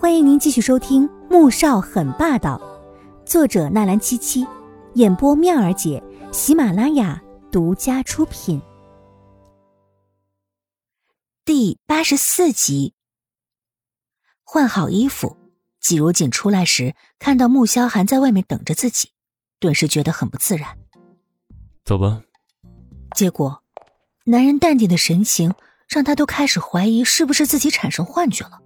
欢迎您继续收听《穆少很霸道》，作者纳兰七七，演播妙儿姐，喜马拉雅独家出品。第八十四集，换好衣服，季如锦出来时，看到穆萧寒在外面等着自己，顿时觉得很不自然。走吧。结果，男人淡定的神情让他都开始怀疑是不是自己产生幻觉了。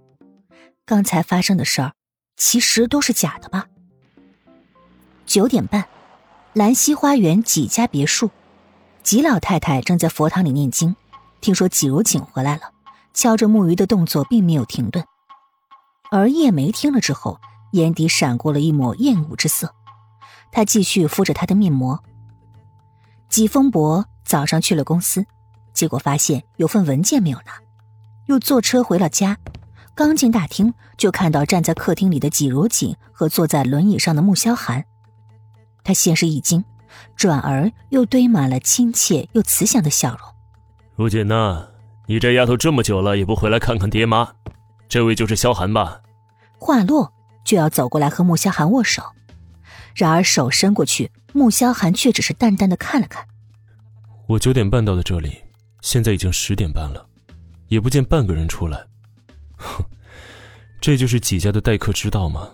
刚才发生的事儿，其实都是假的吧？九点半，兰溪花园几家别墅，纪老太太正在佛堂里念经。听说纪如锦回来了，敲着木鱼的动作并没有停顿。而叶梅听了之后，眼底闪过了一抹厌恶之色。她继续敷着她的面膜。季风伯早上去了公司，结果发现有份文件没有拿，又坐车回了家。刚进大厅，就看到站在客厅里的季如锦和坐在轮椅上的穆萧寒。他先是一惊，转而又堆满了亲切又慈祥的笑容。如锦呐，你这丫头这么久了也不回来看看爹妈，这位就是萧寒吧？话落，就要走过来和穆萧寒握手，然而手伸过去，穆萧寒却只是淡淡的看了看。我九点半到的这里，现在已经十点半了，也不见半个人出来。哼，这就是几家的待客之道吗？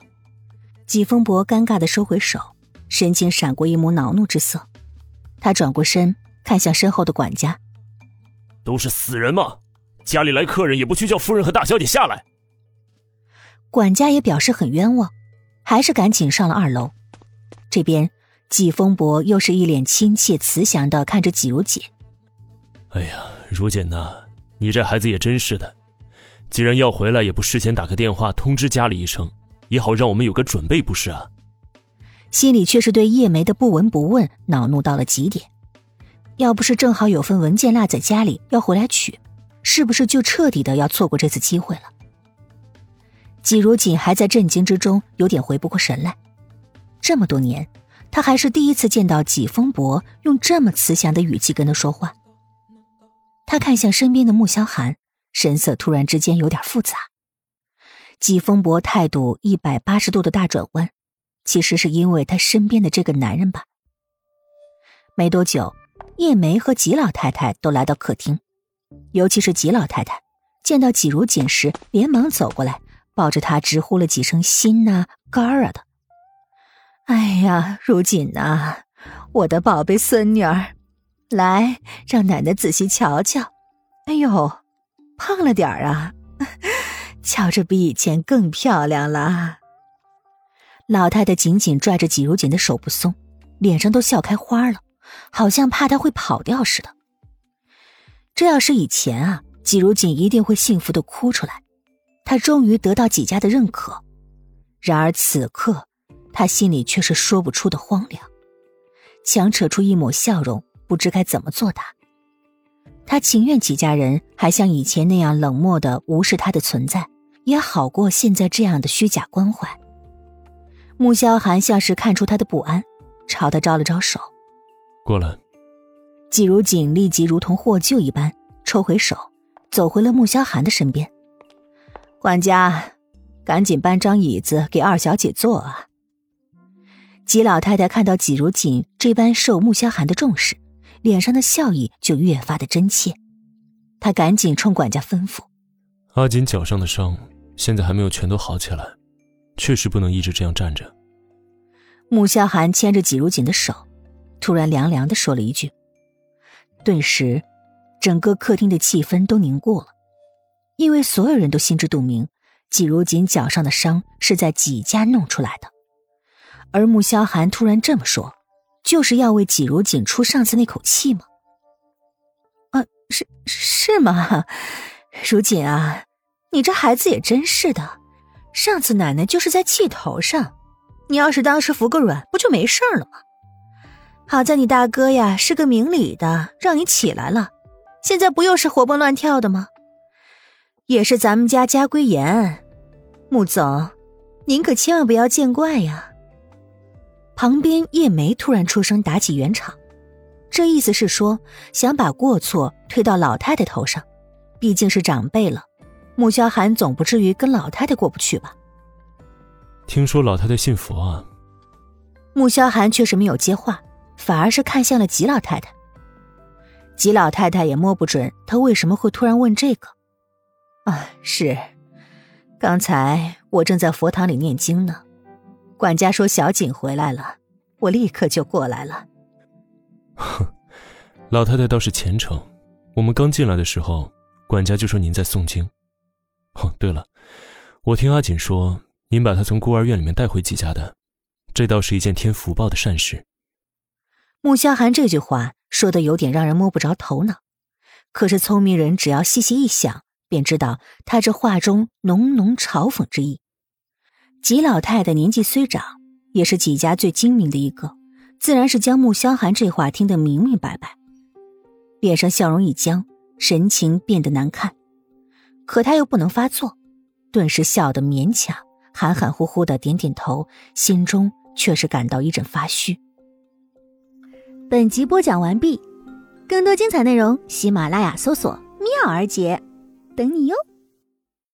季风伯尴尬的收回手，神情闪过一抹恼怒之色。他转过身，看向身后的管家：“都是死人吗？家里来客人也不去叫夫人和大小姐下来。”管家也表示很冤枉，还是赶紧上了二楼。这边，季风伯又是一脸亲切慈祥的看着季如锦：“哎呀，如锦呐，你这孩子也真是的。”既然要回来，也不事先打个电话通知家里一声，也好让我们有个准备，不是啊？心里却是对叶梅的不闻不问恼怒到了极点。要不是正好有份文件落在家里，要回来取，是不是就彻底的要错过这次机会了？季如锦还在震惊之中，有点回不过神来。这么多年，他还是第一次见到季风伯用这么慈祥的语气跟他说话。他看向身边的穆萧寒。神色突然之间有点复杂，季风伯态度一百八十度的大转弯，其实是因为他身边的这个男人吧。没多久，叶梅和季老太太都来到客厅，尤其是季老太太见到季如锦时，连忙走过来，抱着她直呼了几声“心呐，肝儿啊”的。哎呀，如锦呐，我的宝贝孙女儿，来，让奶奶仔细瞧瞧。哎呦！胖了点儿啊，瞧着比以前更漂亮了。老太太紧紧拽着季如锦的手不松，脸上都笑开花了，好像怕她会跑掉似的。这要是以前啊，季如锦一定会幸福的哭出来，她终于得到季家的认可。然而此刻，她心里却是说不出的荒凉，强扯出一抹笑容，不知该怎么作答。他情愿几家人还像以前那样冷漠的无视他的存在，也好过现在这样的虚假关怀。穆萧寒像是看出他的不安，朝他招了招手：“过来。”季如锦立即如同获救一般抽回手，走回了穆萧寒的身边。管家，赶紧搬张椅子给二小姐坐啊！季老太太看到季如锦这般受穆萧寒的重视。脸上的笑意就越发的真切，他赶紧冲管家吩咐：“阿锦脚上的伤现在还没有全都好起来，确实不能一直这样站着。”穆萧寒牵着季如锦的手，突然凉凉的说了一句，顿时，整个客厅的气氛都凝固了，因为所有人都心知肚明，季如锦脚上的伤是在季家弄出来的，而穆萧寒突然这么说。就是要为季如锦出上次那口气吗？啊，是是吗？如锦啊，你这孩子也真是的，上次奶奶就是在气头上，你要是当时服个软，不就没事了吗？好在你大哥呀是个明理的，让你起来了，现在不又是活蹦乱跳的吗？也是咱们家家规严，穆总，您可千万不要见怪呀。旁边，叶梅突然出声打起圆场，这意思是说想把过错推到老太太头上，毕竟是长辈了，穆萧寒总不至于跟老太太过不去吧？听说老太太信佛啊？穆萧寒却是没有接话，反而是看向了吉老太太。吉老太太也摸不准他为什么会突然问这个。啊，是，刚才我正在佛堂里念经呢，管家说小景回来了，我立刻就过来了。哼，老太太倒是虔诚。我们刚进来的时候，管家就说您在诵经。哦，对了，我听阿锦说，您把他从孤儿院里面带回纪家的，这倒是一件添福报的善事。穆萧寒这句话说的有点让人摸不着头脑，可是聪明人只要细细一想，便知道他这话中浓浓嘲讽之意。吉老太太年纪虽长，也是几家最精明的一个，自然是将穆萧寒这话听得明明白白，脸上笑容一僵，神情变得难看。可他又不能发作，顿时笑得勉强，含含糊糊的点点头，心中却是感到一阵发虚。本集播讲完毕，更多精彩内容，喜马拉雅搜索“妙儿姐”，等你哟。